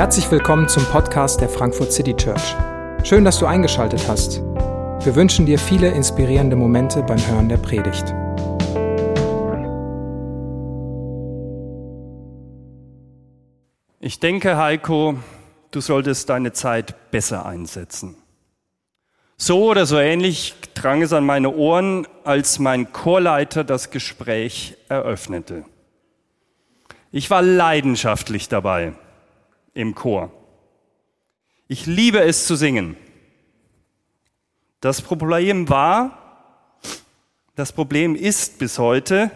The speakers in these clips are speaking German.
Herzlich willkommen zum Podcast der Frankfurt City Church. Schön, dass du eingeschaltet hast. Wir wünschen dir viele inspirierende Momente beim Hören der Predigt. Ich denke, Heiko, du solltest deine Zeit besser einsetzen. So oder so ähnlich drang es an meine Ohren, als mein Chorleiter das Gespräch eröffnete. Ich war leidenschaftlich dabei im Chor. Ich liebe es zu singen. Das Problem war, das Problem ist bis heute,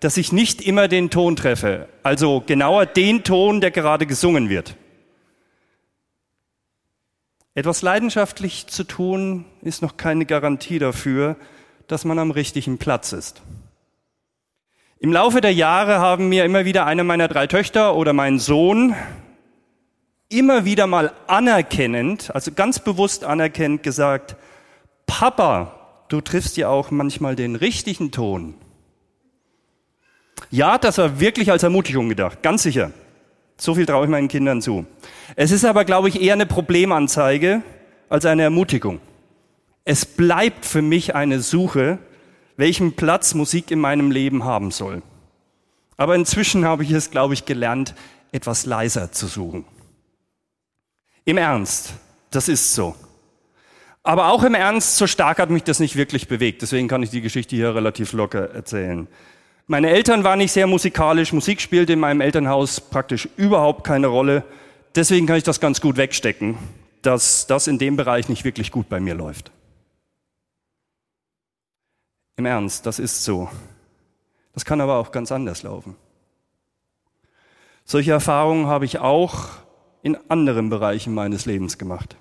dass ich nicht immer den Ton treffe, also genauer den Ton, der gerade gesungen wird. Etwas leidenschaftlich zu tun, ist noch keine Garantie dafür, dass man am richtigen Platz ist. Im Laufe der Jahre haben mir immer wieder eine meiner drei Töchter oder mein Sohn immer wieder mal anerkennend, also ganz bewusst anerkennend gesagt, Papa, du triffst ja auch manchmal den richtigen Ton. Ja, das war wirklich als Ermutigung gedacht, ganz sicher. So viel traue ich meinen Kindern zu. Es ist aber, glaube ich, eher eine Problemanzeige als eine Ermutigung. Es bleibt für mich eine Suche, welchen Platz Musik in meinem Leben haben soll. Aber inzwischen habe ich es, glaube ich, gelernt, etwas leiser zu suchen. Im Ernst, das ist so. Aber auch im Ernst, so stark hat mich das nicht wirklich bewegt. Deswegen kann ich die Geschichte hier relativ locker erzählen. Meine Eltern waren nicht sehr musikalisch. Musik spielte in meinem Elternhaus praktisch überhaupt keine Rolle. Deswegen kann ich das ganz gut wegstecken, dass das in dem Bereich nicht wirklich gut bei mir läuft. Im Ernst, das ist so. Das kann aber auch ganz anders laufen. Solche Erfahrungen habe ich auch in anderen Bereichen meines Lebens gemacht.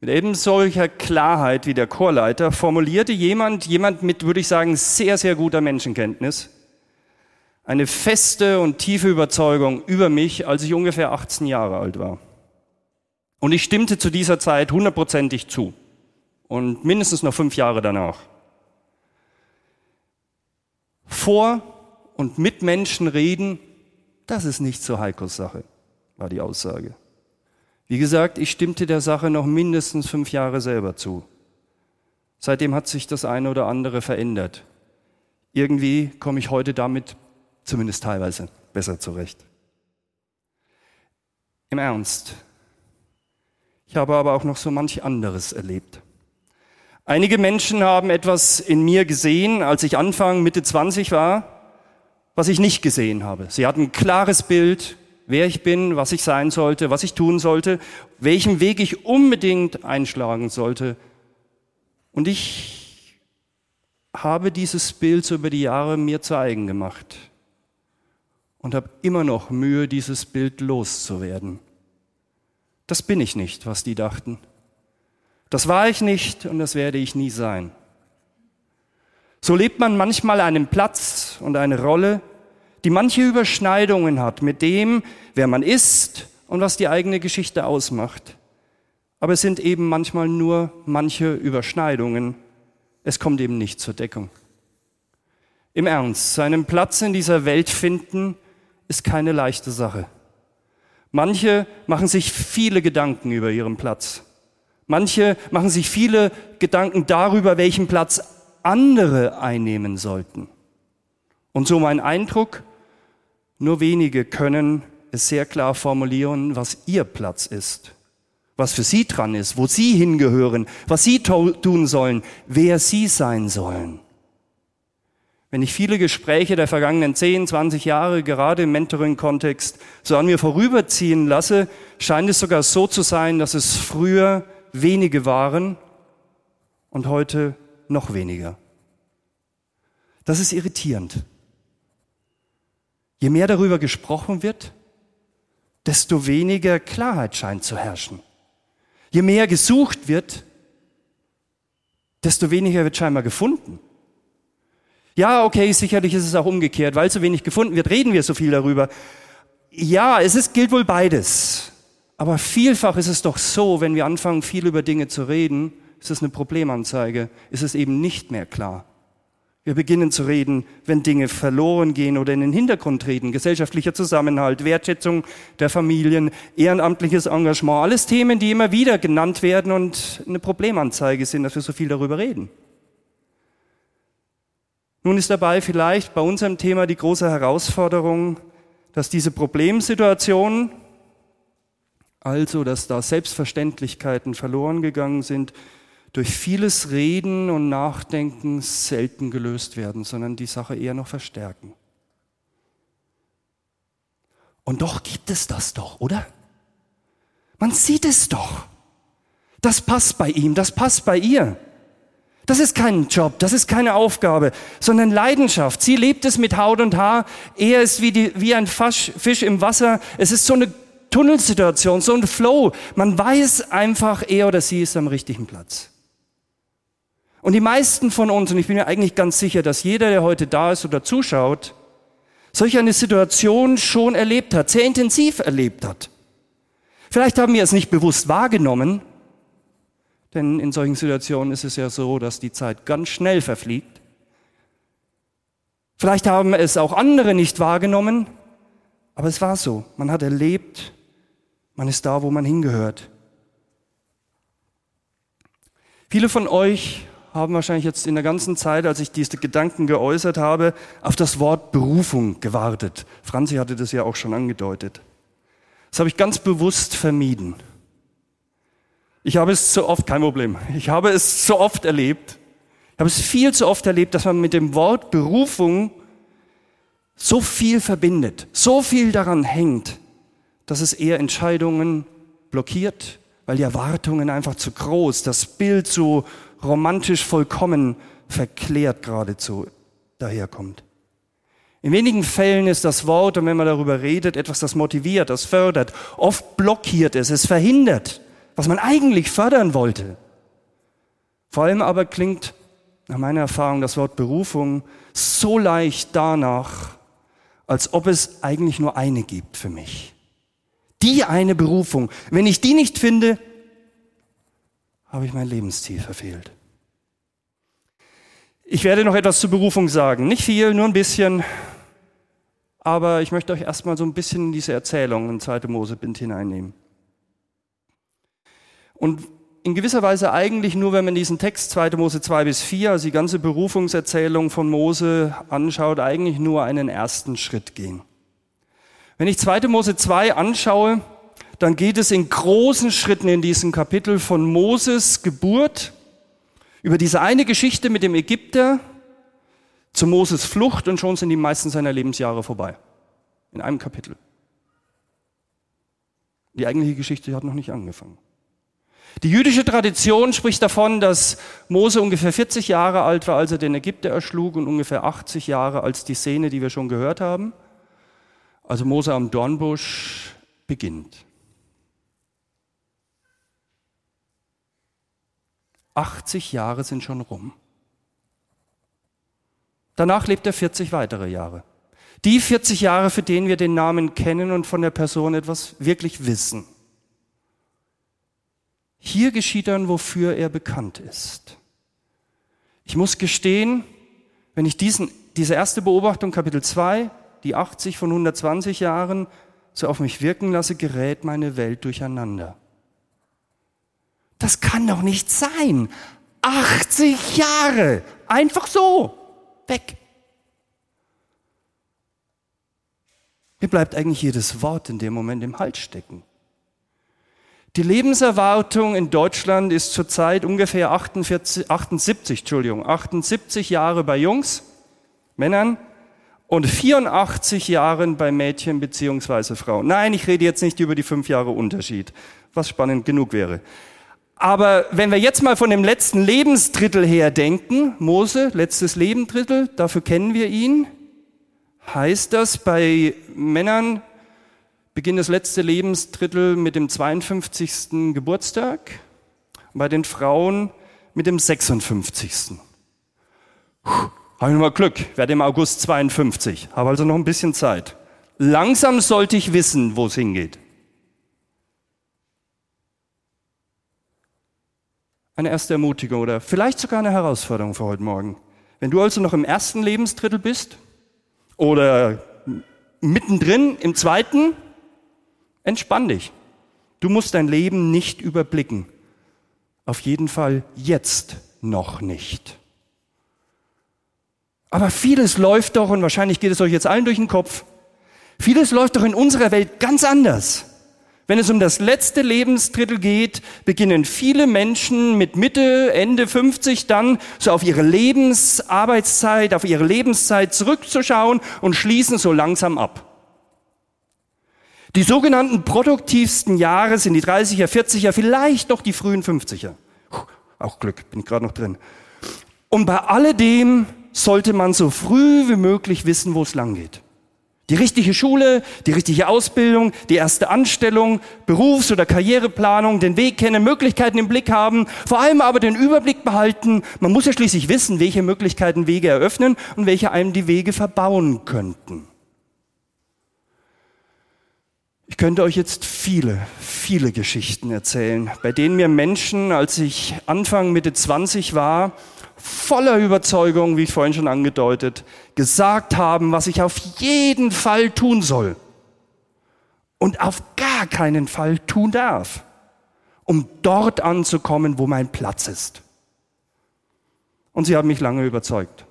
Mit eben solcher Klarheit wie der Chorleiter formulierte jemand, jemand mit, würde ich sagen, sehr, sehr guter Menschenkenntnis, eine feste und tiefe Überzeugung über mich, als ich ungefähr 18 Jahre alt war. Und ich stimmte zu dieser Zeit hundertprozentig zu. Und mindestens noch fünf Jahre danach. Vor und mit Menschen reden, das ist nicht so Heikos Sache war die Aussage. Wie gesagt, ich stimmte der Sache noch mindestens fünf Jahre selber zu. Seitdem hat sich das eine oder andere verändert. Irgendwie komme ich heute damit zumindest teilweise besser zurecht. Im Ernst. Ich habe aber auch noch so manch anderes erlebt. Einige Menschen haben etwas in mir gesehen, als ich Anfang, Mitte 20 war, was ich nicht gesehen habe. Sie hatten ein klares Bild, wer ich bin, was ich sein sollte, was ich tun sollte, welchen Weg ich unbedingt einschlagen sollte. Und ich habe dieses Bild so über die Jahre mir zu eigen gemacht und habe immer noch Mühe, dieses Bild loszuwerden. Das bin ich nicht, was die dachten. Das war ich nicht und das werde ich nie sein. So lebt man manchmal einen Platz und eine Rolle, die manche Überschneidungen hat mit dem, wer man ist und was die eigene Geschichte ausmacht. Aber es sind eben manchmal nur manche Überschneidungen. Es kommt eben nicht zur Deckung. Im Ernst, seinen Platz in dieser Welt finden ist keine leichte Sache. Manche machen sich viele Gedanken über ihren Platz. Manche machen sich viele Gedanken darüber, welchen Platz andere einnehmen sollten. Und so mein Eindruck, nur wenige können es sehr klar formulieren, was ihr Platz ist, was für sie dran ist, wo sie hingehören, was sie tun sollen, wer sie sein sollen. Wenn ich viele Gespräche der vergangenen 10, 20 Jahre gerade im Mentoring-Kontext so an mir vorüberziehen lasse, scheint es sogar so zu sein, dass es früher wenige waren und heute noch weniger. Das ist irritierend. Je mehr darüber gesprochen wird, desto weniger Klarheit scheint zu herrschen. Je mehr gesucht wird, desto weniger wird scheinbar gefunden. Ja, okay, sicherlich ist es auch umgekehrt. Weil so wenig gefunden wird, reden wir so viel darüber. Ja, es ist, gilt wohl beides. Aber vielfach ist es doch so, wenn wir anfangen, viel über Dinge zu reden, ist es eine Problemanzeige, ist es eben nicht mehr klar. Wir beginnen zu reden, wenn Dinge verloren gehen oder in den Hintergrund treten. Gesellschaftlicher Zusammenhalt, Wertschätzung der Familien, ehrenamtliches Engagement. Alles Themen, die immer wieder genannt werden und eine Problemanzeige sind, dass wir so viel darüber reden. Nun ist dabei vielleicht bei unserem Thema die große Herausforderung, dass diese Problemsituation, also dass da Selbstverständlichkeiten verloren gegangen sind, durch vieles Reden und Nachdenken selten gelöst werden, sondern die Sache eher noch verstärken. Und doch gibt es das doch, oder? Man sieht es doch. Das passt bei ihm, das passt bei ihr. Das ist kein Job, das ist keine Aufgabe, sondern Leidenschaft. Sie lebt es mit Haut und Haar. Er ist wie, die, wie ein Fisch im Wasser. Es ist so eine Tunnelsituation, so ein Flow. Man weiß einfach, er oder sie ist am richtigen Platz. Und die meisten von uns, und ich bin mir eigentlich ganz sicher, dass jeder, der heute da ist oder zuschaut, solch eine Situation schon erlebt hat, sehr intensiv erlebt hat. Vielleicht haben wir es nicht bewusst wahrgenommen, denn in solchen Situationen ist es ja so, dass die Zeit ganz schnell verfliegt. Vielleicht haben es auch andere nicht wahrgenommen, aber es war so. Man hat erlebt, man ist da, wo man hingehört. Viele von euch haben wahrscheinlich jetzt in der ganzen Zeit, als ich diese Gedanken geäußert habe, auf das Wort Berufung gewartet. Franzi hatte das ja auch schon angedeutet. Das habe ich ganz bewusst vermieden. Ich habe es so oft, kein Problem, ich habe es so oft erlebt, ich habe es viel zu oft erlebt, dass man mit dem Wort Berufung so viel verbindet, so viel daran hängt, dass es eher Entscheidungen blockiert, weil die Erwartungen einfach zu groß, das Bild zu romantisch vollkommen verklärt geradezu daherkommt. In wenigen Fällen ist das Wort, und wenn man darüber redet, etwas, das motiviert, das fördert. Oft blockiert es, es verhindert, was man eigentlich fördern wollte. Vor allem aber klingt nach meiner Erfahrung das Wort Berufung so leicht danach, als ob es eigentlich nur eine gibt für mich. Die eine Berufung. Wenn ich die nicht finde, habe ich mein Lebensziel verfehlt. Ich werde noch etwas zur Berufung sagen. Nicht viel, nur ein bisschen. Aber ich möchte euch erstmal so ein bisschen in diese Erzählung in 2. Mose-Bind hineinnehmen. Und in gewisser Weise eigentlich nur, wenn man diesen Text 2. Mose 2 bis 4, also die ganze Berufungserzählung von Mose anschaut, eigentlich nur einen ersten Schritt gehen. Wenn ich 2. Mose 2 anschaue, dann geht es in großen Schritten in diesem Kapitel von Moses Geburt über diese eine Geschichte mit dem Ägypter zu Moses Flucht und schon sind die meisten seiner Lebensjahre vorbei. In einem Kapitel. Die eigentliche Geschichte hat noch nicht angefangen. Die jüdische Tradition spricht davon, dass Mose ungefähr 40 Jahre alt war, als er den Ägypter erschlug und ungefähr 80 Jahre als die Szene, die wir schon gehört haben. Also Mose am Dornbusch beginnt. 80 Jahre sind schon rum. Danach lebt er 40 weitere Jahre. Die 40 Jahre, für denen wir den Namen kennen und von der Person etwas wirklich wissen. Hier geschieht dann, wofür er bekannt ist. Ich muss gestehen, wenn ich diesen, diese erste Beobachtung, Kapitel 2, die 80 von 120 Jahren, so auf mich wirken lasse, gerät meine Welt durcheinander. Das kann doch nicht sein. 80 Jahre. Einfach so. Weg. Mir bleibt eigentlich jedes Wort in dem Moment im Hals stecken. Die Lebenserwartung in Deutschland ist zurzeit ungefähr 48, 78, Entschuldigung, 78 Jahre bei Jungs, Männern und 84 Jahren bei Mädchen beziehungsweise Frauen. Nein, ich rede jetzt nicht über die fünf Jahre Unterschied, was spannend genug wäre. Aber wenn wir jetzt mal von dem letzten Lebensdrittel her denken, Mose, letztes Lebensdrittel, dafür kennen wir ihn, heißt das bei Männern beginnt das letzte Lebensdrittel mit dem 52. Geburtstag, bei den Frauen mit dem 56. Puh, habe ich nochmal Glück, werde im August 52, habe also noch ein bisschen Zeit. Langsam sollte ich wissen, wo es hingeht. Eine erste Ermutigung oder vielleicht sogar eine Herausforderung für heute Morgen. Wenn du also noch im ersten Lebensdrittel bist oder mittendrin im zweiten, entspann dich. Du musst dein Leben nicht überblicken. Auf jeden Fall jetzt noch nicht. Aber vieles läuft doch, und wahrscheinlich geht es euch jetzt allen durch den Kopf, vieles läuft doch in unserer Welt ganz anders. Wenn es um das letzte Lebensdrittel geht, beginnen viele Menschen mit Mitte, Ende 50 dann so auf ihre Lebensarbeitszeit, auf ihre Lebenszeit zurückzuschauen und schließen so langsam ab. Die sogenannten produktivsten Jahre sind die 30er, 40er, vielleicht noch die frühen 50er. Auch Glück, bin ich gerade noch drin. Und bei alledem sollte man so früh wie möglich wissen, wo es lang geht. Die richtige Schule, die richtige Ausbildung, die erste Anstellung, Berufs- oder Karriereplanung, den Weg kennen, Möglichkeiten im Blick haben, vor allem aber den Überblick behalten. Man muss ja schließlich wissen, welche Möglichkeiten Wege eröffnen und welche einem die Wege verbauen könnten. Ich könnte euch jetzt viele, viele Geschichten erzählen, bei denen mir Menschen, als ich Anfang Mitte 20 war, voller Überzeugung, wie ich vorhin schon angedeutet, gesagt haben, was ich auf jeden Fall tun soll und auf gar keinen Fall tun darf, um dort anzukommen, wo mein Platz ist. Und sie haben mich lange überzeugt.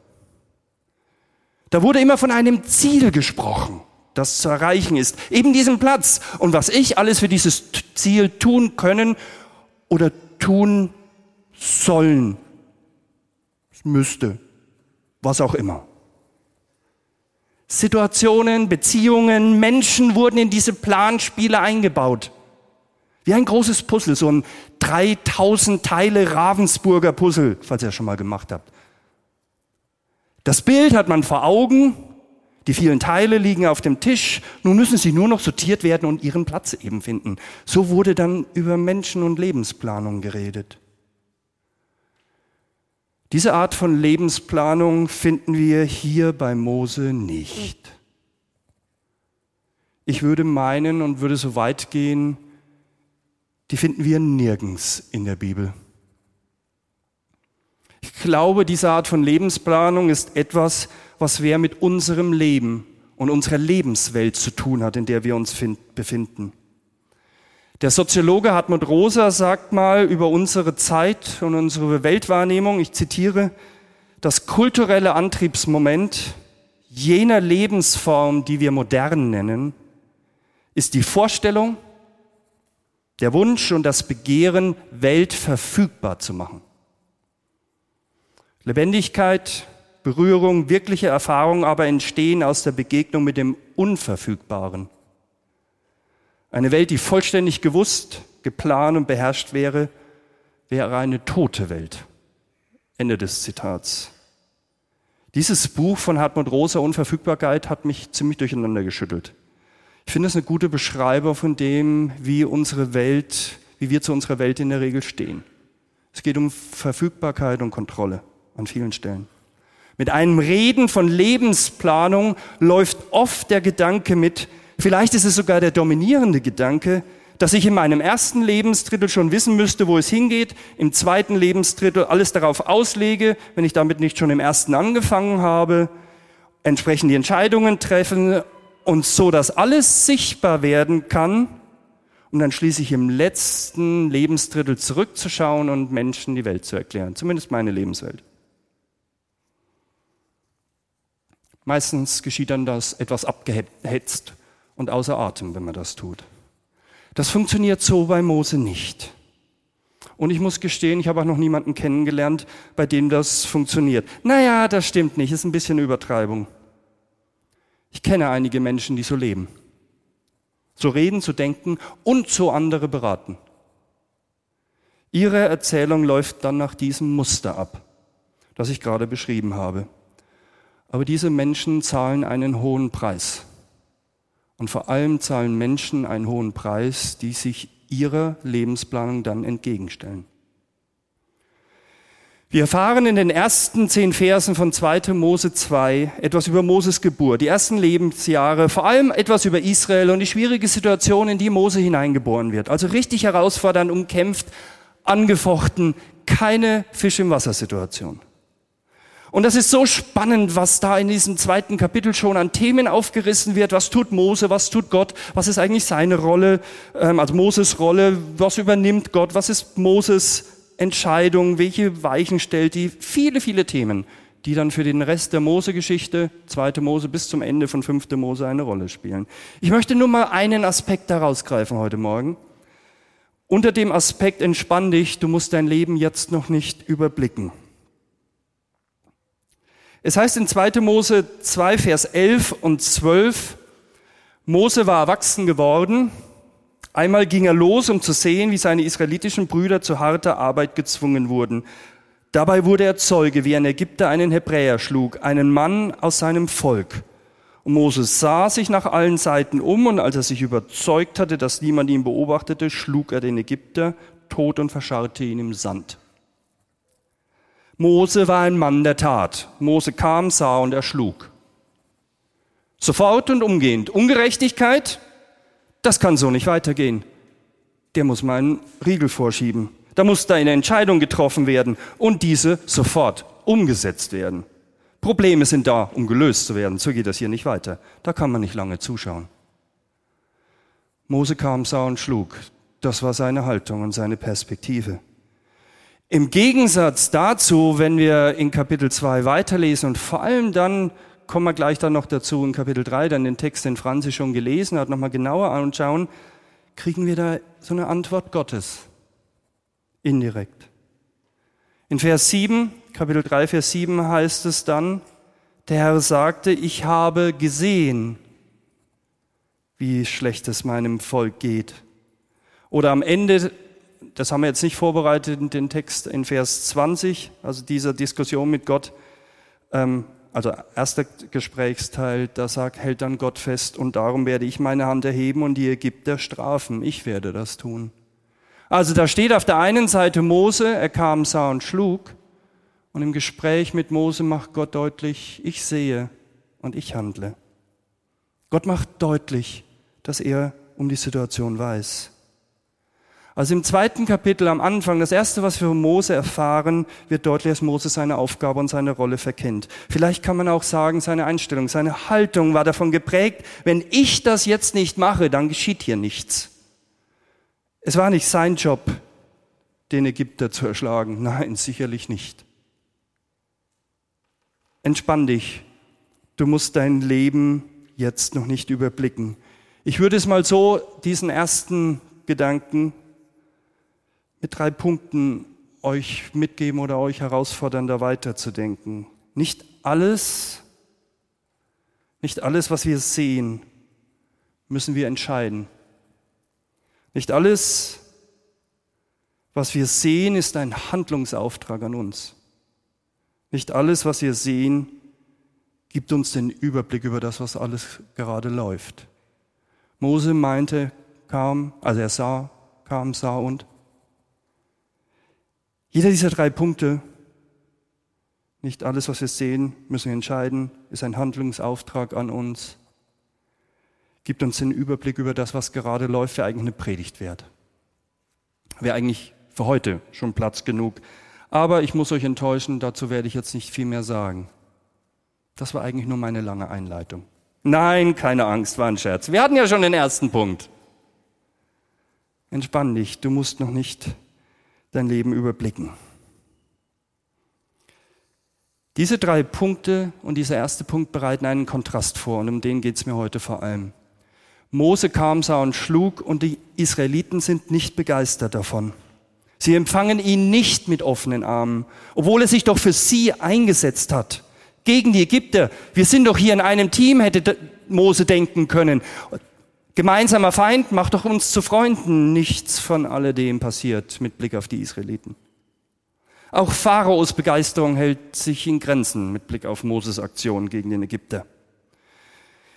Da wurde immer von einem Ziel gesprochen, das zu erreichen ist, eben diesen Platz und was ich alles für dieses Ziel tun können oder tun sollen müsste, was auch immer. Situationen, Beziehungen, Menschen wurden in diese Planspiele eingebaut. Wie ein großes Puzzle, so ein 3000 Teile Ravensburger Puzzle, falls ihr das schon mal gemacht habt. Das Bild hat man vor Augen, die vielen Teile liegen auf dem Tisch, nun müssen sie nur noch sortiert werden und ihren Platz eben finden. So wurde dann über Menschen und Lebensplanung geredet. Diese Art von Lebensplanung finden wir hier bei Mose nicht. Ich würde meinen und würde so weit gehen, die finden wir nirgends in der Bibel. Ich glaube, diese Art von Lebensplanung ist etwas, was wer mit unserem Leben und unserer Lebenswelt zu tun hat, in der wir uns befinden. Der Soziologe Hartmut Rosa sagt mal über unsere Zeit und unsere Weltwahrnehmung, ich zitiere, das kulturelle Antriebsmoment jener Lebensform, die wir modern nennen, ist die Vorstellung, der Wunsch und das Begehren, Welt verfügbar zu machen. Lebendigkeit, Berührung, wirkliche Erfahrung aber entstehen aus der Begegnung mit dem Unverfügbaren. Eine Welt, die vollständig gewusst, geplant und beherrscht wäre, wäre eine tote Welt. Ende des Zitats. Dieses Buch von Hartmut Rosa, Unverfügbarkeit, hat mich ziemlich durcheinander geschüttelt. Ich finde es eine gute Beschreibung von dem, wie unsere Welt, wie wir zu unserer Welt in der Regel stehen. Es geht um Verfügbarkeit und Kontrolle an vielen Stellen. Mit einem Reden von Lebensplanung läuft oft der Gedanke mit, Vielleicht ist es sogar der dominierende Gedanke, dass ich in meinem ersten Lebensdrittel schon wissen müsste, wo es hingeht, im zweiten Lebensdrittel alles darauf auslege, wenn ich damit nicht schon im ersten angefangen habe, entsprechend die Entscheidungen treffen und so, dass alles sichtbar werden kann, um dann schließlich im letzten Lebensdrittel zurückzuschauen und Menschen die Welt zu erklären, zumindest meine Lebenswelt. Meistens geschieht dann das etwas abgehetzt und außer Atem, wenn man das tut. Das funktioniert so bei Mose nicht. Und ich muss gestehen, ich habe auch noch niemanden kennengelernt, bei dem das funktioniert. Naja, das stimmt nicht, ist ein bisschen Übertreibung. Ich kenne einige Menschen, die so leben. So reden, so denken und so andere beraten. Ihre Erzählung läuft dann nach diesem Muster ab, das ich gerade beschrieben habe. Aber diese Menschen zahlen einen hohen Preis. Und vor allem zahlen Menschen einen hohen Preis, die sich ihrer Lebensplanung dann entgegenstellen. Wir erfahren in den ersten zehn Versen von 2. Mose 2 etwas über Moses Geburt, die ersten Lebensjahre, vor allem etwas über Israel und die schwierige Situation, in die Mose hineingeboren wird. Also richtig herausfordernd, umkämpft, angefochten, keine Fisch im Wasser Situation. Und das ist so spannend, was da in diesem zweiten Kapitel schon an Themen aufgerissen wird. Was tut Mose? Was tut Gott? Was ist eigentlich seine Rolle? Ähm, also Moses Rolle. Was übernimmt Gott? Was ist Moses Entscheidung? Welche Weichen stellt die? Viele, viele Themen, die dann für den Rest der Mose-Geschichte, zweite Mose bis zum Ende von fünfte Mose eine Rolle spielen. Ich möchte nur mal einen Aspekt daraus greifen heute Morgen. Unter dem Aspekt entspann dich, du musst dein Leben jetzt noch nicht überblicken. Es heißt in 2. Mose 2, Vers 11 und 12, Mose war erwachsen geworden. Einmal ging er los, um zu sehen, wie seine israelitischen Brüder zu harter Arbeit gezwungen wurden. Dabei wurde er Zeuge, wie ein Ägypter einen Hebräer schlug, einen Mann aus seinem Volk. Und Moses sah sich nach allen Seiten um und als er sich überzeugt hatte, dass niemand ihn beobachtete, schlug er den Ägypter tot und verscharrte ihn im Sand. Mose war ein Mann der Tat. Mose kam, sah und erschlug. Sofort und umgehend. Ungerechtigkeit, das kann so nicht weitergehen. Der muss mal einen Riegel vorschieben. Da muss da eine Entscheidung getroffen werden und diese sofort umgesetzt werden. Probleme sind da, um gelöst zu werden. So geht das hier nicht weiter. Da kann man nicht lange zuschauen. Mose kam, sah und schlug. Das war seine Haltung und seine Perspektive. Im Gegensatz dazu, wenn wir in Kapitel 2 weiterlesen und vor allem dann kommen wir gleich dann noch dazu in Kapitel 3, dann den Text, den Franzi schon gelesen hat, nochmal genauer anschauen, kriegen wir da so eine Antwort Gottes. Indirekt. In Vers 7, Kapitel 3, Vers 7 heißt es dann, der Herr sagte, ich habe gesehen, wie schlecht es meinem Volk geht. Oder am Ende das haben wir jetzt nicht vorbereitet den Text in Vers 20, also dieser Diskussion mit Gott. Ähm, also erster Gesprächsteil, da sagt, hält dann Gott fest und darum werde ich meine Hand erheben und die Ägypter strafen. Ich werde das tun. Also da steht auf der einen Seite Mose, er kam, sah und schlug. Und im Gespräch mit Mose macht Gott deutlich, ich sehe und ich handle. Gott macht deutlich, dass er um die Situation weiß. Also im zweiten Kapitel am Anfang, das erste, was wir von Mose erfahren, wird deutlich, dass Mose seine Aufgabe und seine Rolle verkennt. Vielleicht kann man auch sagen, seine Einstellung, seine Haltung war davon geprägt, wenn ich das jetzt nicht mache, dann geschieht hier nichts. Es war nicht sein Job, den Ägypter zu erschlagen. Nein, sicherlich nicht. Entspann dich. Du musst dein Leben jetzt noch nicht überblicken. Ich würde es mal so, diesen ersten Gedanken mit drei Punkten euch mitgeben oder euch herausfordern, da weiterzudenken. Nicht alles, nicht alles, was wir sehen, müssen wir entscheiden. Nicht alles, was wir sehen, ist ein Handlungsauftrag an uns. Nicht alles, was wir sehen, gibt uns den Überblick über das, was alles gerade läuft. Mose meinte, kam, also er sah, kam, sah und jeder dieser drei Punkte, nicht alles, was wir sehen, müssen wir entscheiden, ist ein Handlungsauftrag an uns, gibt uns den Überblick über das, was gerade läuft, wäre eigentlich eine Predigt wert. Wäre eigentlich für heute schon Platz genug. Aber ich muss euch enttäuschen, dazu werde ich jetzt nicht viel mehr sagen. Das war eigentlich nur meine lange Einleitung. Nein, keine Angst, war ein Scherz. Wir hatten ja schon den ersten Punkt. Entspann dich, du musst noch nicht dein Leben überblicken. Diese drei Punkte und dieser erste Punkt bereiten einen Kontrast vor und um den geht es mir heute vor allem. Mose kam, sah und schlug und die Israeliten sind nicht begeistert davon. Sie empfangen ihn nicht mit offenen Armen, obwohl er sich doch für sie eingesetzt hat. Gegen die Ägypter. Wir sind doch hier in einem Team, hätte Mose denken können. Gemeinsamer Feind macht doch uns zu Freunden. Nichts von alledem passiert mit Blick auf die Israeliten. Auch Pharaos Begeisterung hält sich in Grenzen mit Blick auf Moses Aktion gegen den Ägypter.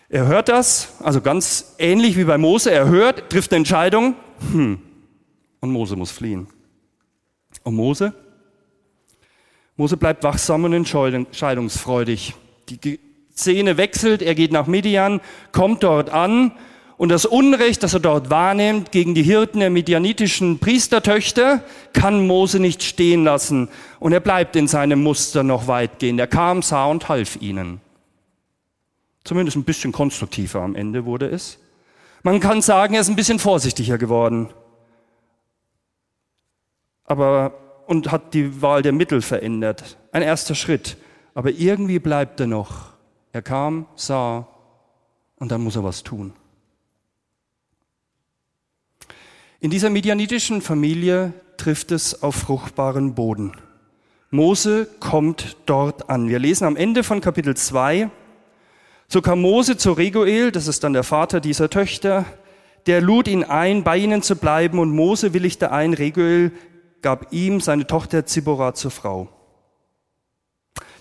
Er hört das, also ganz ähnlich wie bei Mose. Er hört, trifft eine Entscheidung, hm, und Mose muss fliehen. Und Mose? Mose bleibt wachsam und entscheidungsfreudig. Die Szene wechselt, er geht nach Midian, kommt dort an Und das Unrecht, das er dort wahrnimmt gegen die Hirten der midianitischen Priestertöchter, kann Mose nicht stehen lassen. Und er bleibt in seinem Muster noch weitgehend. Er kam, sah und half ihnen. Zumindest ein bisschen konstruktiver am Ende wurde es. Man kann sagen, er ist ein bisschen vorsichtiger geworden. Aber, und hat die Wahl der Mittel verändert. Ein erster Schritt. Aber irgendwie bleibt er noch. Er kam, sah und dann muss er was tun. In dieser medianitischen Familie trifft es auf fruchtbaren Boden. Mose kommt dort an. Wir lesen am Ende von Kapitel 2, so kam Mose zu Reguel, das ist dann der Vater dieser Töchter, der lud ihn ein, bei ihnen zu bleiben und Mose willigte ein, Reguel gab ihm seine Tochter Zibora zur Frau.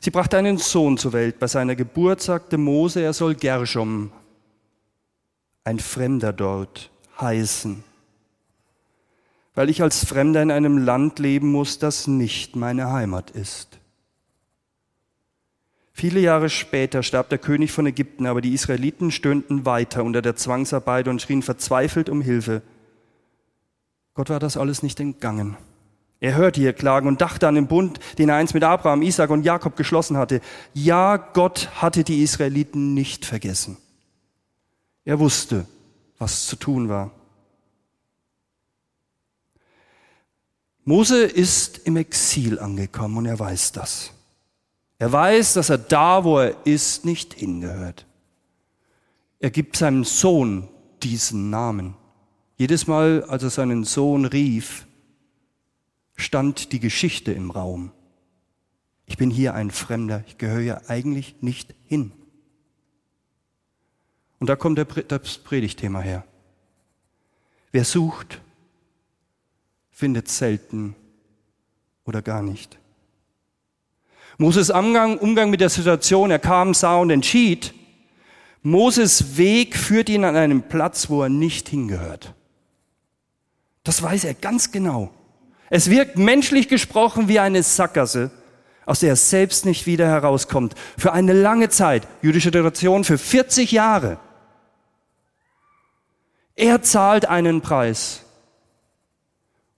Sie brachte einen Sohn zur Welt. Bei seiner Geburt sagte Mose, er soll Gershom, ein Fremder dort, heißen weil ich als Fremder in einem Land leben muss, das nicht meine Heimat ist. Viele Jahre später starb der König von Ägypten, aber die Israeliten stöhnten weiter unter der Zwangsarbeit und schrien verzweifelt um Hilfe. Gott war das alles nicht entgangen. Er hörte ihr Klagen und dachte an den Bund, den er einst mit Abraham, Isaac und Jakob geschlossen hatte. Ja, Gott hatte die Israeliten nicht vergessen. Er wusste, was zu tun war. Mose ist im Exil angekommen und er weiß das. Er weiß, dass er da, wo er ist, nicht hingehört. Er gibt seinem Sohn diesen Namen. Jedes Mal, als er seinen Sohn rief, stand die Geschichte im Raum. Ich bin hier ein Fremder, ich gehöre ja eigentlich nicht hin. Und da kommt das Predigtthema her. Wer sucht, findet selten oder gar nicht. Moses Umgang, Umgang mit der Situation, er kam, sah und entschied. Moses Weg führt ihn an einen Platz, wo er nicht hingehört. Das weiß er ganz genau. Es wirkt menschlich gesprochen wie eine Sackgasse, aus der er selbst nicht wieder herauskommt. Für eine lange Zeit, jüdische Tradition, für 40 Jahre. Er zahlt einen Preis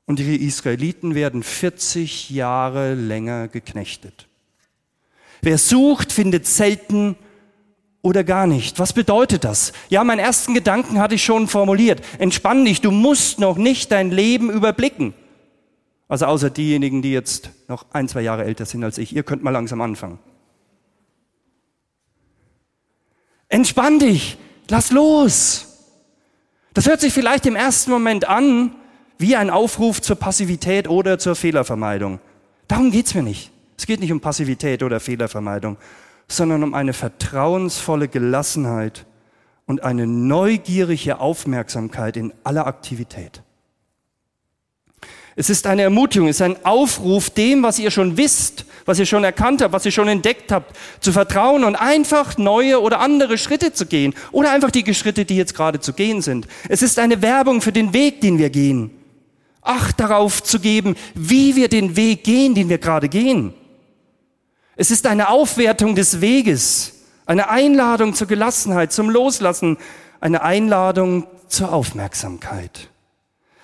und die Israeliten werden 40 Jahre länger geknechtet. Wer sucht, findet selten oder gar nicht. Was bedeutet das? Ja, meinen ersten Gedanken hatte ich schon formuliert. Entspann dich, du musst noch nicht dein Leben überblicken. Also außer diejenigen, die jetzt noch ein, zwei Jahre älter sind als ich. Ihr könnt mal langsam anfangen. Entspann dich, lass los. Das hört sich vielleicht im ersten Moment an wie ein Aufruf zur Passivität oder zur Fehlervermeidung. Darum geht's mir nicht. Es geht nicht um Passivität oder Fehlervermeidung, sondern um eine vertrauensvolle Gelassenheit und eine neugierige Aufmerksamkeit in aller Aktivität. Es ist eine Ermutigung, es ist ein Aufruf, dem, was ihr schon wisst, was ihr schon erkannt habt, was ihr schon entdeckt habt, zu vertrauen und einfach neue oder andere Schritte zu gehen oder einfach die Schritte, die jetzt gerade zu gehen sind. Es ist eine Werbung für den Weg, den wir gehen. Acht darauf zu geben, wie wir den Weg gehen, den wir gerade gehen. Es ist eine Aufwertung des Weges, eine Einladung zur Gelassenheit, zum Loslassen, eine Einladung zur Aufmerksamkeit.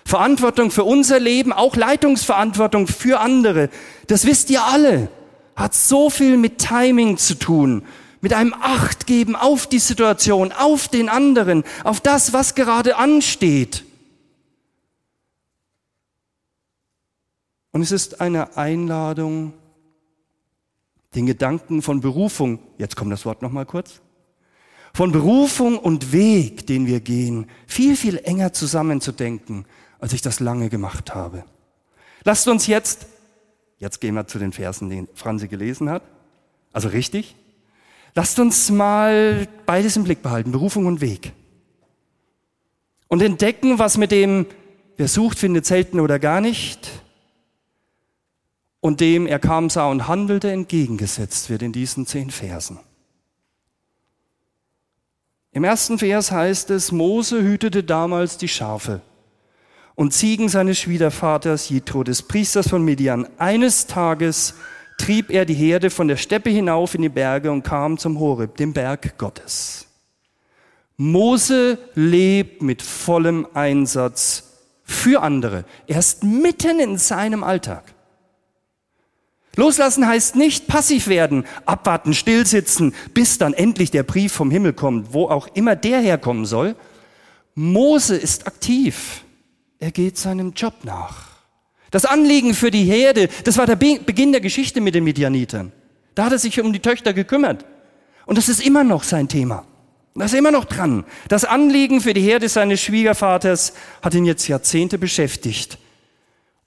Verantwortung für unser Leben, auch Leitungsverantwortung für andere. Das wisst ihr alle. Hat so viel mit Timing zu tun, mit einem Achtgeben auf die Situation, auf den anderen, auf das, was gerade ansteht. Und es ist eine Einladung, den Gedanken von Berufung, jetzt kommt das Wort nochmal kurz, von Berufung und Weg, den wir gehen, viel, viel enger zusammenzudenken, als ich das lange gemacht habe. Lasst uns jetzt, jetzt gehen wir zu den Versen, den Franzi gelesen hat, also richtig, lasst uns mal beides im Blick behalten, Berufung und Weg. Und entdecken, was mit dem, wer sucht, findet selten oder gar nicht, und dem er kam, sah und handelte, entgegengesetzt wird in diesen zehn Versen. Im ersten Vers heißt es, Mose hütete damals die Schafe und Ziegen seines Schwiegervaters Jitro, des Priesters von Midian. Eines Tages trieb er die Herde von der Steppe hinauf in die Berge und kam zum Horeb, dem Berg Gottes. Mose lebt mit vollem Einsatz für andere. Er ist mitten in seinem Alltag. Loslassen heißt nicht passiv werden, abwarten, stillsitzen, bis dann endlich der Brief vom Himmel kommt, wo auch immer der herkommen soll. Mose ist aktiv. Er geht seinem Job nach. Das Anliegen für die Herde, das war der Beginn der Geschichte mit den Midianitern. Da hat er sich um die Töchter gekümmert. Und das ist immer noch sein Thema. Das ist immer noch dran. Das Anliegen für die Herde seines Schwiegervaters hat ihn jetzt Jahrzehnte beschäftigt.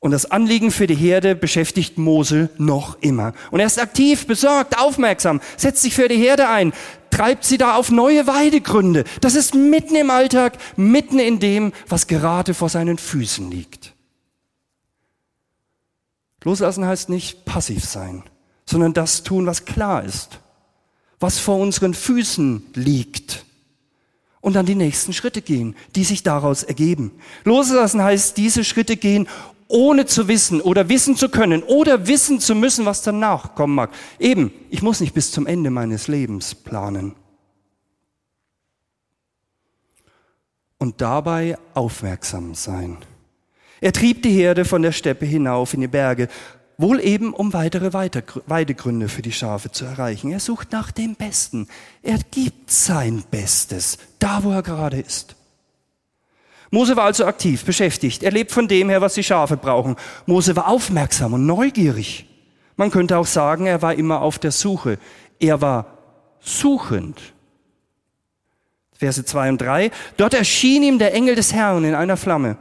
Und das Anliegen für die Herde beschäftigt Mose noch immer. Und er ist aktiv, besorgt, aufmerksam, setzt sich für die Herde ein, treibt sie da auf neue Weidegründe. Das ist mitten im Alltag, mitten in dem, was gerade vor seinen Füßen liegt. Loslassen heißt nicht passiv sein, sondern das tun, was klar ist, was vor unseren Füßen liegt. Und dann die nächsten Schritte gehen, die sich daraus ergeben. Loslassen heißt diese Schritte gehen, ohne zu wissen oder wissen zu können oder wissen zu müssen, was danach kommen mag. Eben, ich muss nicht bis zum Ende meines Lebens planen. Und dabei aufmerksam sein. Er trieb die Herde von der Steppe hinauf in die Berge, wohl eben um weitere Weidegründe für die Schafe zu erreichen. Er sucht nach dem Besten. Er gibt sein Bestes, da wo er gerade ist. Mose war also aktiv, beschäftigt. Er lebt von dem her, was die Schafe brauchen. Mose war aufmerksam und neugierig. Man könnte auch sagen, er war immer auf der Suche. Er war suchend. Verse 2 und 3. Dort erschien ihm der Engel des Herrn in einer Flamme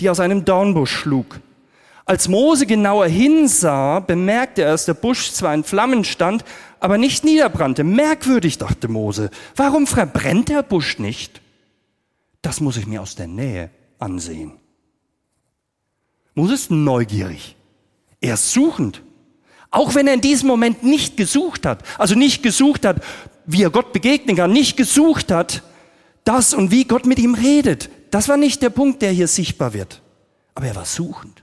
die aus einem Dornbusch schlug. Als Mose genauer hinsah, bemerkte er, dass der Busch zwar in Flammen stand, aber nicht niederbrannte. Merkwürdig, dachte Mose. Warum verbrennt der Busch nicht? Das muss ich mir aus der Nähe ansehen. Mose ist neugierig. Er ist suchend. Auch wenn er in diesem Moment nicht gesucht hat, also nicht gesucht hat, wie er Gott begegnen kann, nicht gesucht hat, das und wie Gott mit ihm redet, das war nicht der Punkt, der hier sichtbar wird. Aber er war suchend.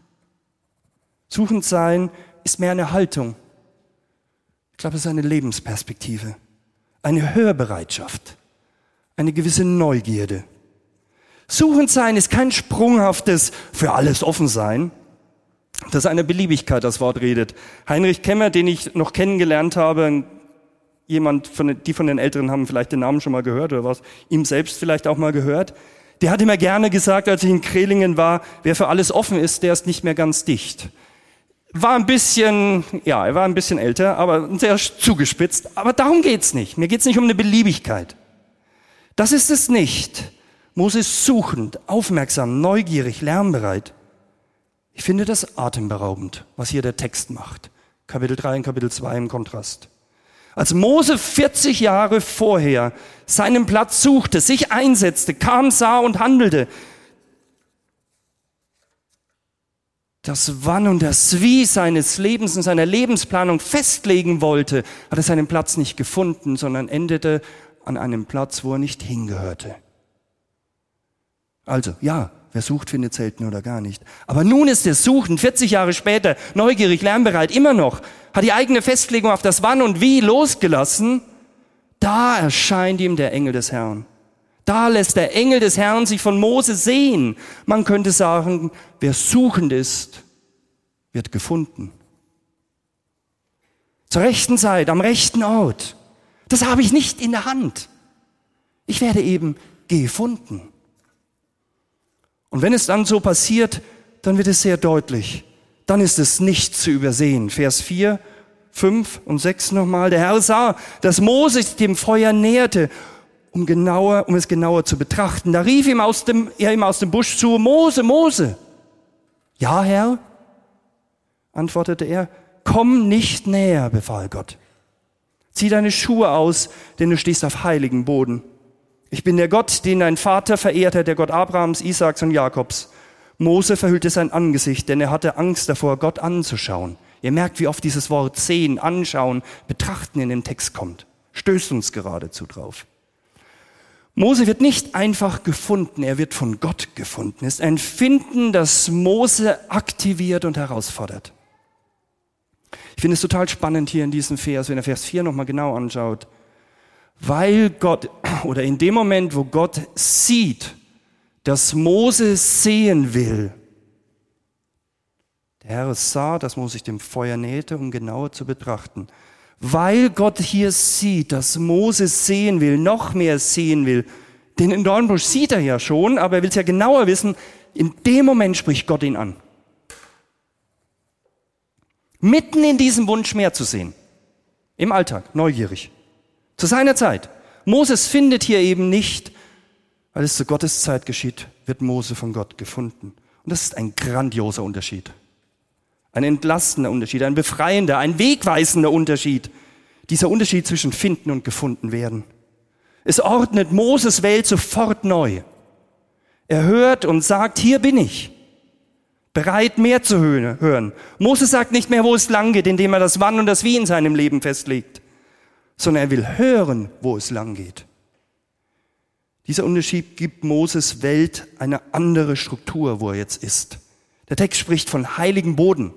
Suchend sein ist mehr eine Haltung. Ich glaube, es ist eine Lebensperspektive, eine Hörbereitschaft, eine gewisse Neugierde. Suchend sein ist kein sprunghaftes für alles offen sein. Das ist eine Beliebigkeit, das Wort redet. Heinrich Kemmer, den ich noch kennengelernt habe, jemand von, die von den Älteren haben vielleicht den Namen schon mal gehört oder was, ihm selbst vielleicht auch mal gehört. Der hat immer gerne gesagt, als ich in Krelingen war, wer für alles offen ist, der ist nicht mehr ganz dicht. War ein bisschen, ja, er war ein bisschen älter, aber sehr zugespitzt. Aber darum geht's nicht. Mir geht's nicht um eine Beliebigkeit. Das ist es nicht. Mose ist suchend, aufmerksam, neugierig, lernbereit. Ich finde das atemberaubend, was hier der Text macht. Kapitel 3 und Kapitel 2 im Kontrast. Als Mose 40 Jahre vorher seinen Platz suchte, sich einsetzte, kam, sah und handelte, das Wann und das Wie seines Lebens und seiner Lebensplanung festlegen wollte, hat er seinen Platz nicht gefunden, sondern endete an einem Platz, wo er nicht hingehörte. Also, ja, wer sucht, findet selten oder gar nicht. Aber nun ist er suchen, 40 Jahre später, neugierig, lernbereit, immer noch, hat die eigene Festlegung auf das Wann und Wie losgelassen. Da erscheint ihm der Engel des Herrn. Da lässt der Engel des Herrn sich von Mose sehen. Man könnte sagen, wer suchend ist, wird gefunden. Zur rechten Zeit, am rechten Ort. Das habe ich nicht in der Hand. Ich werde eben gefunden. Und wenn es dann so passiert, dann wird es sehr deutlich. Dann ist es nicht zu übersehen. Vers 4, 5 und 6 nochmal. Der Herr sah, dass Moses dem Feuer näherte, um genauer, um es genauer zu betrachten. Da rief ihm aus dem, er ihm aus dem Busch zu, Mose, Mose. Ja, Herr, antwortete er, komm nicht näher, befahl Gott. Zieh deine Schuhe aus, denn du stehst auf heiligen Boden. Ich bin der Gott, den dein Vater verehrte, der Gott Abrahams, Isaaks und Jakobs. Mose verhüllte sein Angesicht, denn er hatte Angst davor, Gott anzuschauen. Ihr merkt, wie oft dieses Wort sehen, anschauen, betrachten in den Text kommt. Stößt uns geradezu drauf. Mose wird nicht einfach gefunden, er wird von Gott gefunden. Es ist ein Finden, das Mose aktiviert und herausfordert. Ich finde es total spannend hier in diesem Vers, wenn er Vers 4 nochmal genau anschaut. Weil Gott, oder in dem Moment, wo Gott sieht, dass Mose sehen will, der Herr sah, dass Mose sich dem Feuer nähte, um genauer zu betrachten. Weil Gott hier sieht, dass Mose sehen will, noch mehr sehen will, den in Dornbusch sieht er ja schon, aber er will es ja genauer wissen, in dem Moment spricht Gott ihn an. Mitten in diesem Wunsch mehr zu sehen. Im Alltag, neugierig. Zu seiner Zeit. Moses findet hier eben nicht, weil es zu Gottes Zeit geschieht, wird Mose von Gott gefunden. Und das ist ein grandioser Unterschied. Ein entlastender Unterschied, ein befreiender, ein wegweisender Unterschied. Dieser Unterschied zwischen finden und gefunden werden. Es ordnet Moses Welt sofort neu. Er hört und sagt, hier bin ich. Bereit, mehr zu hören. Moses sagt nicht mehr, wo es lang geht, indem er das Wann und das Wie in seinem Leben festlegt sondern er will hören, wo es lang geht. Dieser Unterschied gibt Moses Welt eine andere Struktur, wo er jetzt ist. Der Text spricht von heiligem Boden.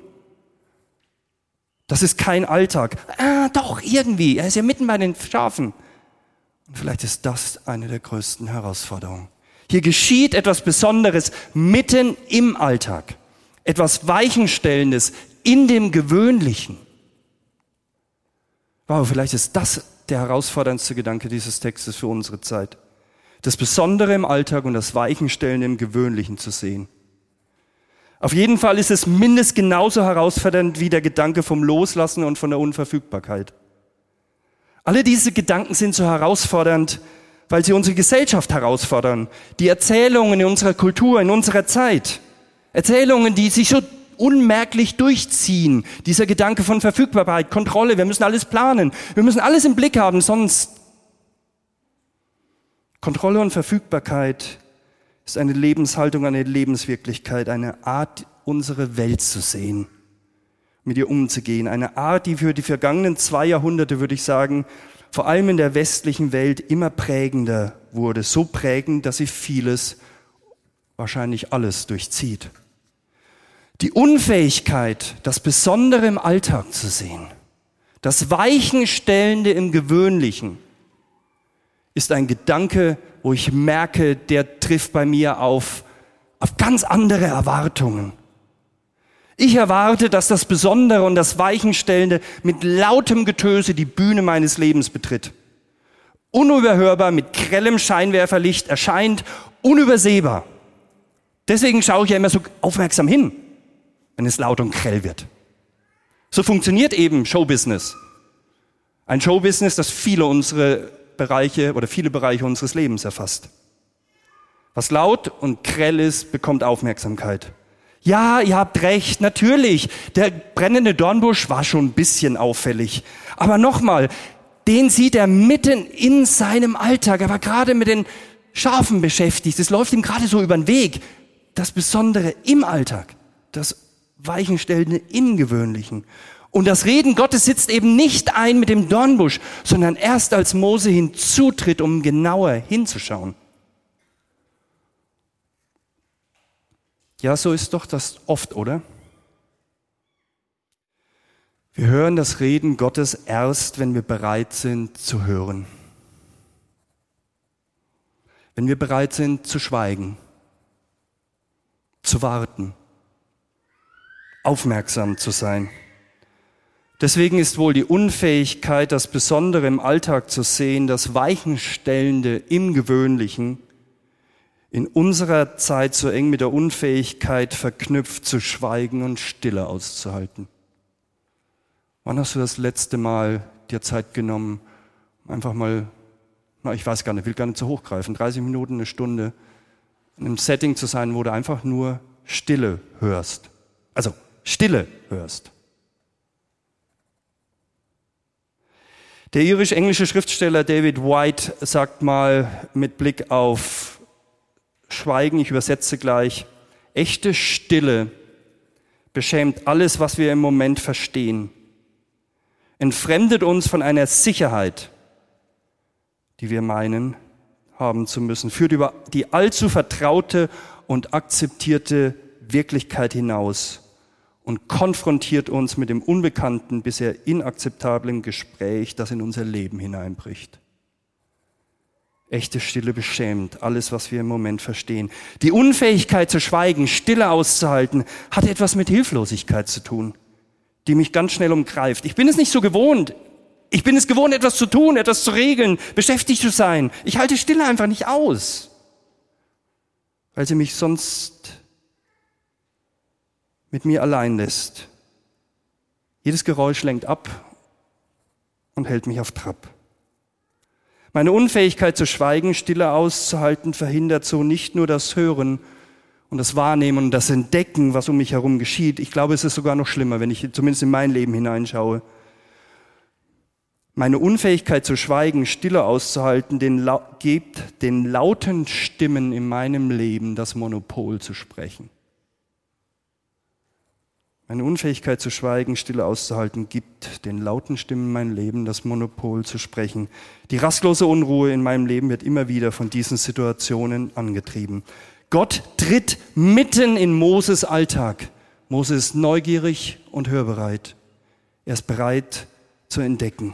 Das ist kein Alltag. Ah, doch, irgendwie. Er ist ja mitten bei den Schafen. Und vielleicht ist das eine der größten Herausforderungen. Hier geschieht etwas Besonderes mitten im Alltag. Etwas Weichenstellendes in dem Gewöhnlichen. Wow, vielleicht ist das der herausforderndste Gedanke dieses Textes für unsere Zeit. Das Besondere im Alltag und das Weichenstellen im Gewöhnlichen zu sehen. Auf jeden Fall ist es mindestens genauso herausfordernd wie der Gedanke vom Loslassen und von der Unverfügbarkeit. Alle diese Gedanken sind so herausfordernd, weil sie unsere Gesellschaft herausfordern. Die Erzählungen in unserer Kultur, in unserer Zeit. Erzählungen, die sich so unmerklich durchziehen. Dieser Gedanke von Verfügbarkeit, Kontrolle, wir müssen alles planen, wir müssen alles im Blick haben, sonst Kontrolle und Verfügbarkeit ist eine Lebenshaltung, eine Lebenswirklichkeit, eine Art, unsere Welt zu sehen, mit ihr umzugehen. Eine Art, die für die vergangenen zwei Jahrhunderte, würde ich sagen, vor allem in der westlichen Welt immer prägender wurde. So prägend, dass sie vieles, wahrscheinlich alles durchzieht. Die Unfähigkeit, das Besondere im Alltag zu sehen, das Weichenstellende im Gewöhnlichen, ist ein Gedanke, wo ich merke, der trifft bei mir auf, auf ganz andere Erwartungen. Ich erwarte, dass das Besondere und das Weichenstellende mit lautem Getöse die Bühne meines Lebens betritt. Unüberhörbar mit grellem Scheinwerferlicht erscheint, unübersehbar. Deswegen schaue ich ja immer so aufmerksam hin wenn es laut und grell wird. So funktioniert eben Showbusiness. Ein Showbusiness, das viele unsere Bereiche oder viele Bereiche unseres Lebens erfasst. Was laut und grell ist, bekommt Aufmerksamkeit. Ja, ihr habt recht, natürlich. Der brennende Dornbusch war schon ein bisschen auffällig. Aber nochmal, den sieht er mitten in seinem Alltag. Er war gerade mit den Schafen beschäftigt. Es läuft ihm gerade so über den Weg. Das Besondere im Alltag, das Weichenstellende im Gewöhnlichen. Und das Reden Gottes sitzt eben nicht ein mit dem Dornbusch, sondern erst als Mose hinzutritt, um genauer hinzuschauen. Ja, so ist doch das oft, oder? Wir hören das Reden Gottes erst, wenn wir bereit sind zu hören. Wenn wir bereit sind zu schweigen, zu warten aufmerksam zu sein. Deswegen ist wohl die Unfähigkeit, das Besondere im Alltag zu sehen, das Weichenstellende im Gewöhnlichen, in unserer Zeit so eng mit der Unfähigkeit verknüpft, zu schweigen und Stille auszuhalten. Wann hast du das letzte Mal dir Zeit genommen, einfach mal, na, ich weiß gar nicht, will gar nicht zu hochgreifen, 30 Minuten, eine Stunde, in einem Setting zu sein, wo du einfach nur Stille hörst? Also Stille hörst. Der irisch-englische Schriftsteller David White sagt mal mit Blick auf Schweigen, ich übersetze gleich, echte Stille beschämt alles, was wir im Moment verstehen, entfremdet uns von einer Sicherheit, die wir meinen haben zu müssen, führt über die allzu vertraute und akzeptierte Wirklichkeit hinaus und konfrontiert uns mit dem unbekannten, bisher inakzeptablen Gespräch, das in unser Leben hineinbricht. Echte Stille beschämt alles, was wir im Moment verstehen. Die Unfähigkeit zu schweigen, Stille auszuhalten, hat etwas mit Hilflosigkeit zu tun, die mich ganz schnell umgreift. Ich bin es nicht so gewohnt. Ich bin es gewohnt, etwas zu tun, etwas zu regeln, beschäftigt zu sein. Ich halte Stille einfach nicht aus, weil sie mich sonst mit mir allein lässt. Jedes Geräusch lenkt ab und hält mich auf Trab. Meine Unfähigkeit zu schweigen, Stille auszuhalten, verhindert so nicht nur das Hören und das Wahrnehmen und das Entdecken, was um mich herum geschieht. Ich glaube, es ist sogar noch schlimmer, wenn ich zumindest in mein Leben hineinschaue. Meine Unfähigkeit zu schweigen, Stille auszuhalten, den, gibt den lauten Stimmen in meinem Leben das Monopol zu sprechen. Meine Unfähigkeit zu schweigen, Stille auszuhalten, gibt den lauten Stimmen in meinem Leben das Monopol zu sprechen. Die rastlose Unruhe in meinem Leben wird immer wieder von diesen Situationen angetrieben. Gott tritt mitten in Moses Alltag. Moses ist neugierig und hörbereit. Er ist bereit zu entdecken.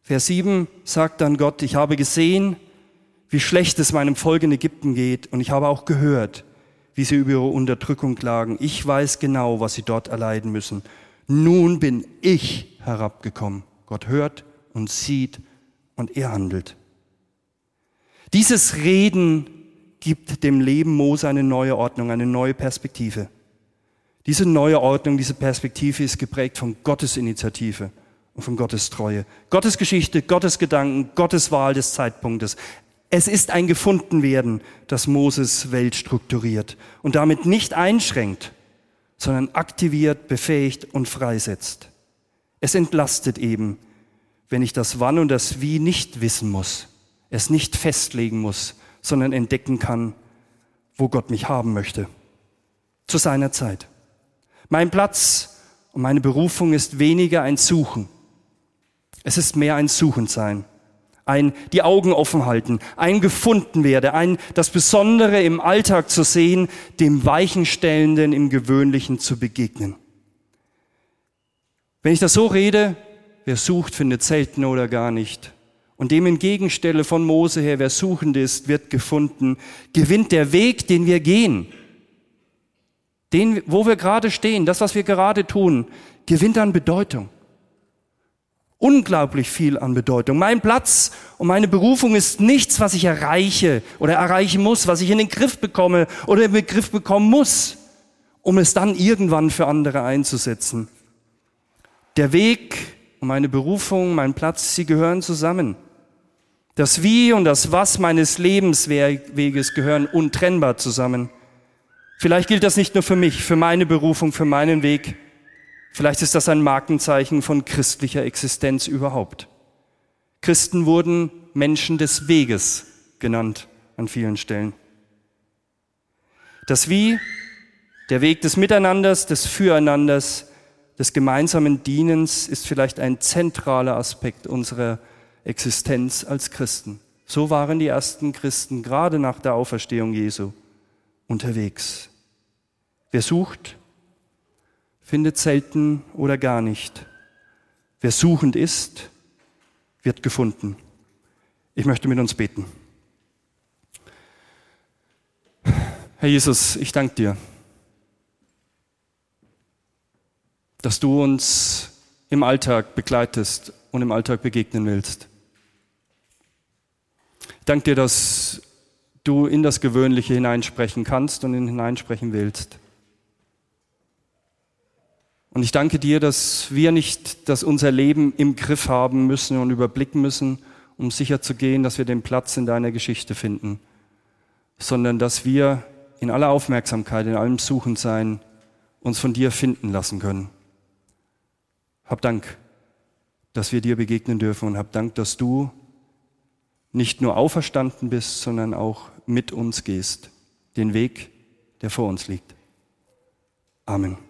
Vers 7 sagt dann Gott, ich habe gesehen, wie schlecht es meinem Volk in Ägypten geht und ich habe auch gehört, wie sie über ihre Unterdrückung klagen. Ich weiß genau, was sie dort erleiden müssen. Nun bin ich herabgekommen. Gott hört und sieht und er handelt. Dieses Reden gibt dem Leben Mose eine neue Ordnung, eine neue Perspektive. Diese neue Ordnung, diese Perspektive ist geprägt von Gottes Initiative und von Gottes Treue. Gottes Geschichte, Gottes Gedanken, Gottes Wahl des Zeitpunktes. Es ist ein Gefundenwerden, das Moses Welt strukturiert und damit nicht einschränkt, sondern aktiviert, befähigt und freisetzt. Es entlastet eben, wenn ich das Wann und das Wie nicht wissen muss, es nicht festlegen muss, sondern entdecken kann, wo Gott mich haben möchte. Zu seiner Zeit. Mein Platz und meine Berufung ist weniger ein Suchen. Es ist mehr ein Suchendsein ein die Augen offen halten, ein gefunden werde, ein das Besondere im Alltag zu sehen, dem Weichenstellenden im Gewöhnlichen zu begegnen. Wenn ich das so rede, wer sucht, findet selten oder gar nicht. Und dem entgegenstelle von Mose her, wer suchend ist, wird gefunden, gewinnt der Weg, den wir gehen. Den, wo wir gerade stehen, das, was wir gerade tun, gewinnt an Bedeutung unglaublich viel an Bedeutung. Mein Platz und meine Berufung ist nichts, was ich erreiche oder erreichen muss, was ich in den Griff bekomme oder in den Griff bekommen muss, um es dann irgendwann für andere einzusetzen. Der Weg und meine Berufung, mein Platz, sie gehören zusammen. Das Wie und das Was meines Lebensweges gehören untrennbar zusammen. Vielleicht gilt das nicht nur für mich, für meine Berufung, für meinen Weg, Vielleicht ist das ein Markenzeichen von christlicher Existenz überhaupt. Christen wurden Menschen des Weges genannt an vielen Stellen. Das Wie, der Weg des Miteinanders, des Füreinanders, des gemeinsamen Dienens ist vielleicht ein zentraler Aspekt unserer Existenz als Christen. So waren die ersten Christen gerade nach der Auferstehung Jesu unterwegs. Wer sucht, findet selten oder gar nicht. Wer suchend ist, wird gefunden. Ich möchte mit uns beten. Herr Jesus, ich danke dir, dass du uns im Alltag begleitest und im Alltag begegnen willst. Ich danke dir, dass du in das Gewöhnliche hineinsprechen kannst und hineinsprechen willst. Und ich danke dir, dass wir nicht dass unser Leben im Griff haben müssen und überblicken müssen, um sicher zu gehen, dass wir den Platz in deiner Geschichte finden, sondern dass wir in aller Aufmerksamkeit, in allem Suchen sein, uns von dir finden lassen können. Hab Dank, dass wir dir begegnen dürfen und hab Dank, dass du nicht nur auferstanden bist, sondern auch mit uns gehst, den Weg, der vor uns liegt. Amen.